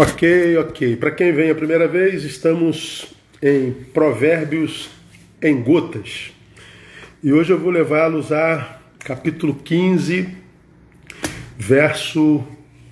Ok, ok. Para quem vem a primeira vez, estamos em Provérbios em Gotas. E hoje eu vou levá-los a capítulo 15, verso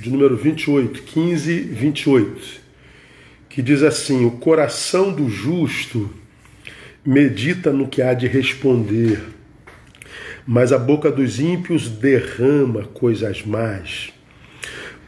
de número 28, 15, 28, que diz assim: O coração do justo medita no que há de responder, mas a boca dos ímpios derrama coisas más.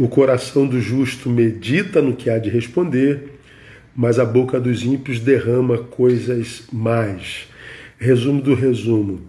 O coração do justo medita no que há de responder, mas a boca dos ímpios derrama coisas más. Resumo do resumo.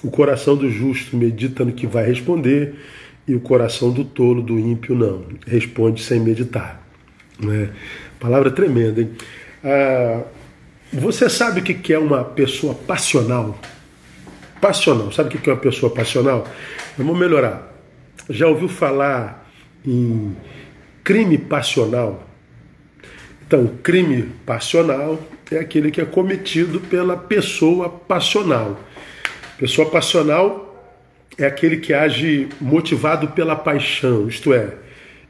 O coração do justo medita no que vai responder e o coração do tolo, do ímpio, não. Responde sem meditar. Né? Palavra tremenda, hein? Ah, você sabe o que é uma pessoa passional? Passional. Sabe o que é uma pessoa passional? Vamos melhorar. Já ouviu falar em crime passional. Então, crime passional é aquele que é cometido pela pessoa passional. Pessoa passional é aquele que age motivado pela paixão, isto é,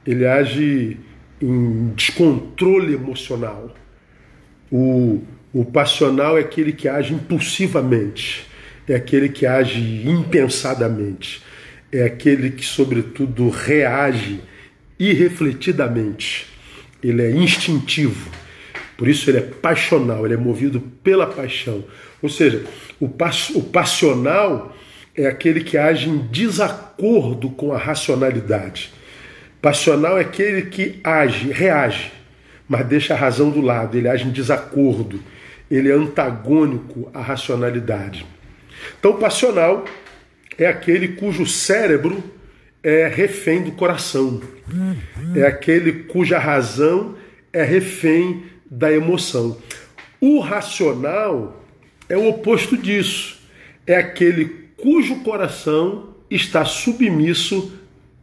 ele age em descontrole emocional. O, o passional é aquele que age impulsivamente, é aquele que age impensadamente é aquele que, sobretudo, reage irrefletidamente. Ele é instintivo. Por isso ele é passional, ele é movido pela paixão. Ou seja, o, pass o passional é aquele que age em desacordo com a racionalidade. Passional é aquele que age, reage, mas deixa a razão do lado, ele age em desacordo, ele é antagônico à racionalidade. Então, passional é aquele cujo cérebro é refém do coração. É aquele cuja razão é refém da emoção. O racional é o oposto disso. É aquele cujo coração está submisso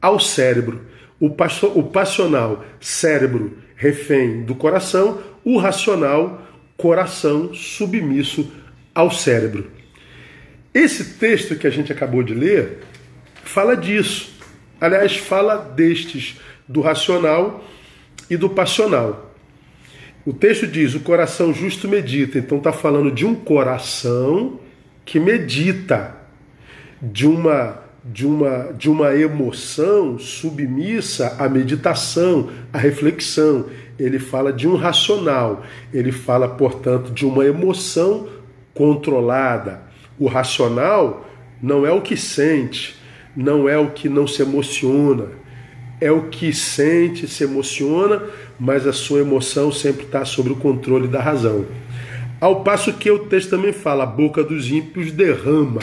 ao cérebro. O, o passional, cérebro refém do coração, o racional, coração submisso ao cérebro. Esse texto que a gente acabou de ler fala disso. Aliás, fala destes, do racional e do passional. O texto diz: o coração justo medita. Então está falando de um coração que medita, de uma de uma de uma emoção submissa à meditação, à reflexão. Ele fala de um racional. Ele fala, portanto, de uma emoção controlada, o racional não é o que sente, não é o que não se emociona, é o que sente, se emociona, mas a sua emoção sempre está sob o controle da razão. Ao passo que o texto também fala, a boca dos ímpios derrama.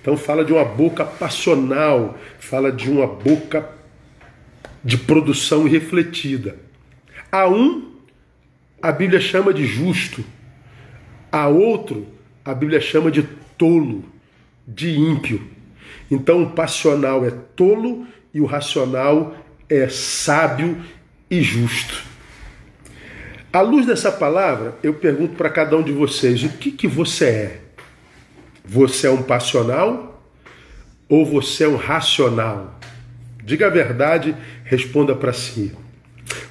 Então fala de uma boca passional, fala de uma boca de produção irrefletida. A um, a Bíblia chama de justo. A outro, a Bíblia chama de tolo, de ímpio. Então o passional é tolo e o racional é sábio e justo. À luz dessa palavra, eu pergunto para cada um de vocês: o que, que você é? Você é um passional ou você é um racional? Diga a verdade, responda para si.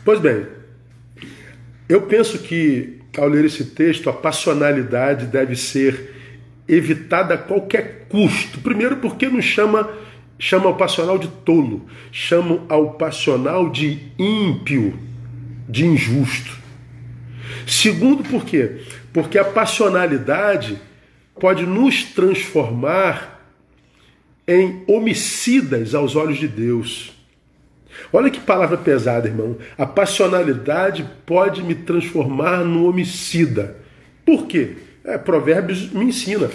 Pois bem, eu penso que ao ler esse texto, a passionalidade deve ser evitada a qualquer custo. Primeiro, porque não chama chama o passional de tolo, chama ao passional de ímpio, de injusto. Segundo, por quê? Porque a passionalidade pode nos transformar em homicidas aos olhos de Deus. Olha que palavra pesada, irmão. A passionalidade pode me transformar num homicida. Por quê? É, Provérbios me ensina.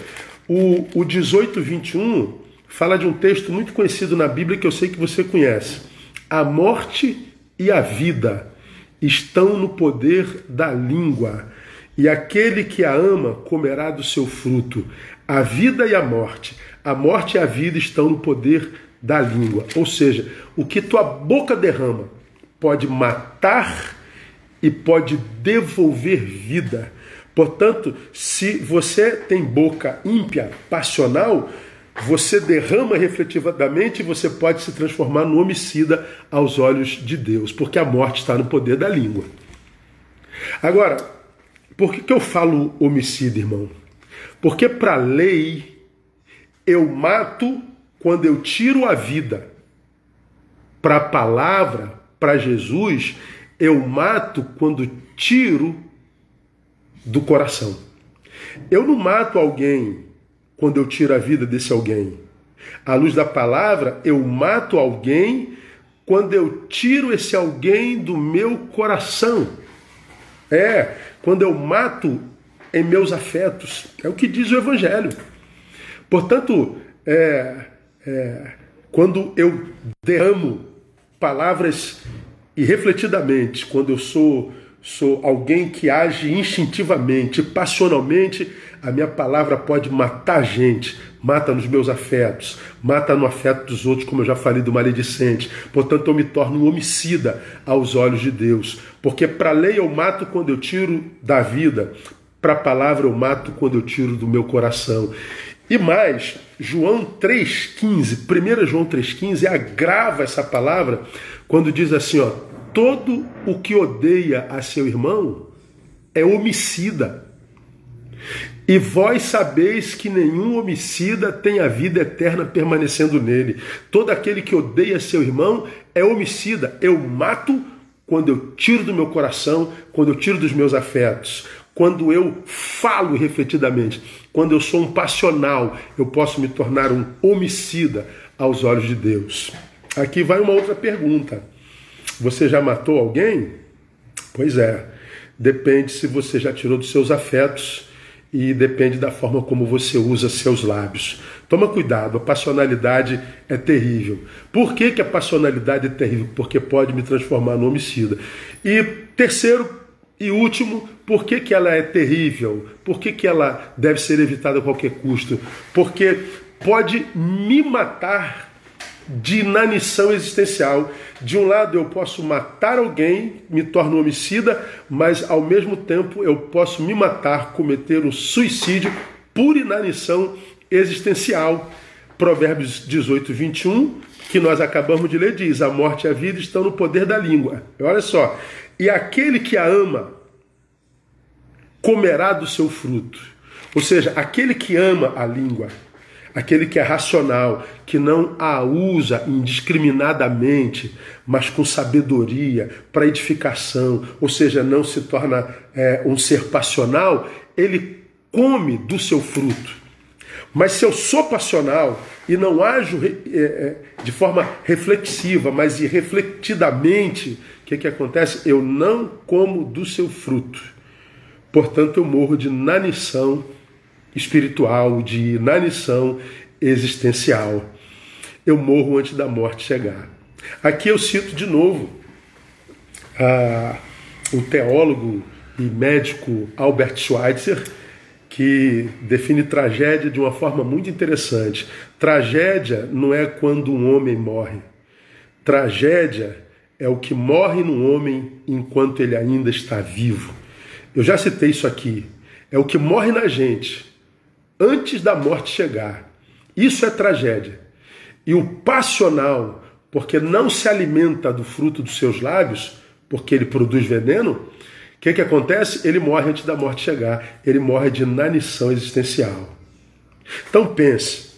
O, o 18, 21 fala de um texto muito conhecido na Bíblia que eu sei que você conhece. A morte e a vida estão no poder da língua, e aquele que a ama comerá do seu fruto. A vida e a morte, a morte e a vida estão no poder da língua. Ou seja, o que tua boca derrama pode matar e pode devolver vida. Portanto, se você tem boca ímpia, passional, você derrama refletivamente e você pode se transformar no homicida aos olhos de Deus, porque a morte está no poder da língua. Agora, por que, que eu falo homicida, irmão? Porque para a lei eu mato quando eu tiro a vida. Para a palavra, para Jesus, eu mato quando tiro do coração. Eu não mato alguém quando eu tiro a vida desse alguém. À luz da palavra, eu mato alguém quando eu tiro esse alguém do meu coração. É, quando eu mato em meus afetos. É o que diz o Evangelho. Portanto, é, é, quando eu derramo palavras irrefletidamente, quando eu sou sou alguém que age instintivamente, passionalmente, a minha palavra pode matar gente, mata nos meus afetos, mata no afeto dos outros, como eu já falei do maledicente. Portanto, eu me torno um homicida aos olhos de Deus, porque para a lei eu mato quando eu tiro da vida, para a palavra eu mato quando eu tiro do meu coração. E mais, João 3,15, 1 João 3,15 agrava essa palavra quando diz assim: ó, todo o que odeia a seu irmão é homicida. E vós sabeis que nenhum homicida tem a vida eterna permanecendo nele. Todo aquele que odeia seu irmão é homicida. Eu mato quando eu tiro do meu coração, quando eu tiro dos meus afetos, quando eu falo refletidamente, quando eu sou um passional, eu posso me tornar um homicida aos olhos de Deus. Aqui vai uma outra pergunta. Você já matou alguém? Pois é. Depende se você já tirou dos seus afetos e depende da forma como você usa seus lábios. Toma cuidado, a passionalidade é terrível. Por que, que a passionalidade é terrível? Porque pode me transformar no homicida. E terceiro e último, por que, que ela é terrível? Por que, que ela deve ser evitada a qualquer custo? Porque pode me matar de inanição existencial. De um lado, eu posso matar alguém, me torno homicida, mas ao mesmo tempo eu posso me matar, cometer um suicídio por inanição existencial. Provérbios 18, 21, que nós acabamos de ler, diz: A morte e a vida estão no poder da língua. Olha só. E aquele que a ama comerá do seu fruto. Ou seja, aquele que ama a língua aquele que é racional, que não a usa indiscriminadamente, mas com sabedoria, para edificação, ou seja, não se torna é, um ser passional, ele come do seu fruto. Mas se eu sou passional e não ajo é, é, de forma reflexiva, mas irrefletidamente, que, que acontece? Eu não como do seu fruto. Portanto, eu morro de nanição espiritual, de inanição existencial. Eu morro antes da morte chegar. Aqui eu cito de novo a, o teólogo e médico Albert Schweitzer, que define tragédia de uma forma muito interessante. Tragédia não é quando um homem morre. Tragédia é o que morre no homem enquanto ele ainda está vivo. Eu já citei isso aqui. É o que morre na gente antes da morte chegar. Isso é tragédia. E o passional, porque não se alimenta do fruto dos seus lábios, porque ele produz veneno, o que, que acontece? Ele morre antes da morte chegar. Ele morre de inanição existencial. Então pense.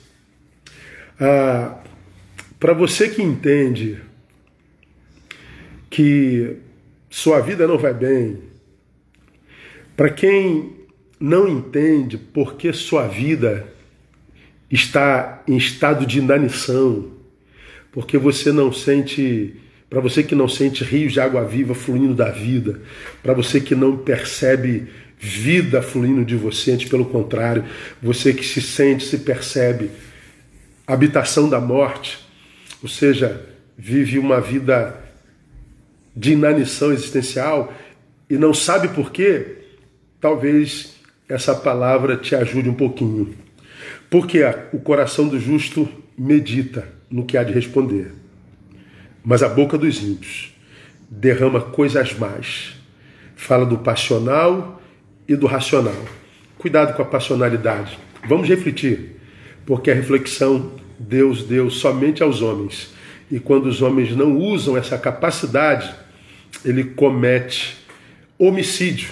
Ah, Para você que entende que sua vida não vai bem, para quem não entende por que sua vida está em estado de inanição, porque você não sente, para você que não sente rios de água viva fluindo da vida, para você que não percebe vida fluindo de você, antes pelo contrário, você que se sente, se percebe habitação da morte, ou seja, vive uma vida de inanição existencial e não sabe por quê, talvez essa palavra te ajude um pouquinho. Porque o coração do justo medita no que há de responder, mas a boca dos ímpios derrama coisas más. Fala do passional e do racional. Cuidado com a passionalidade. Vamos refletir. porque a reflexão Deus deu somente aos homens. E quando os homens não usam essa capacidade, ele comete homicídio,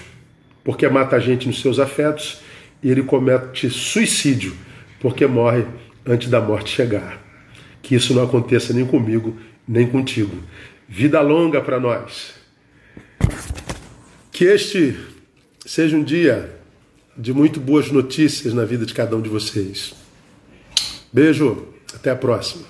porque mata a gente nos seus afetos, e ele comete suicídio, porque morre antes da morte chegar. Que isso não aconteça nem comigo, nem contigo. Vida longa para nós. Que este seja um dia de muito boas notícias na vida de cada um de vocês. Beijo, até a próxima.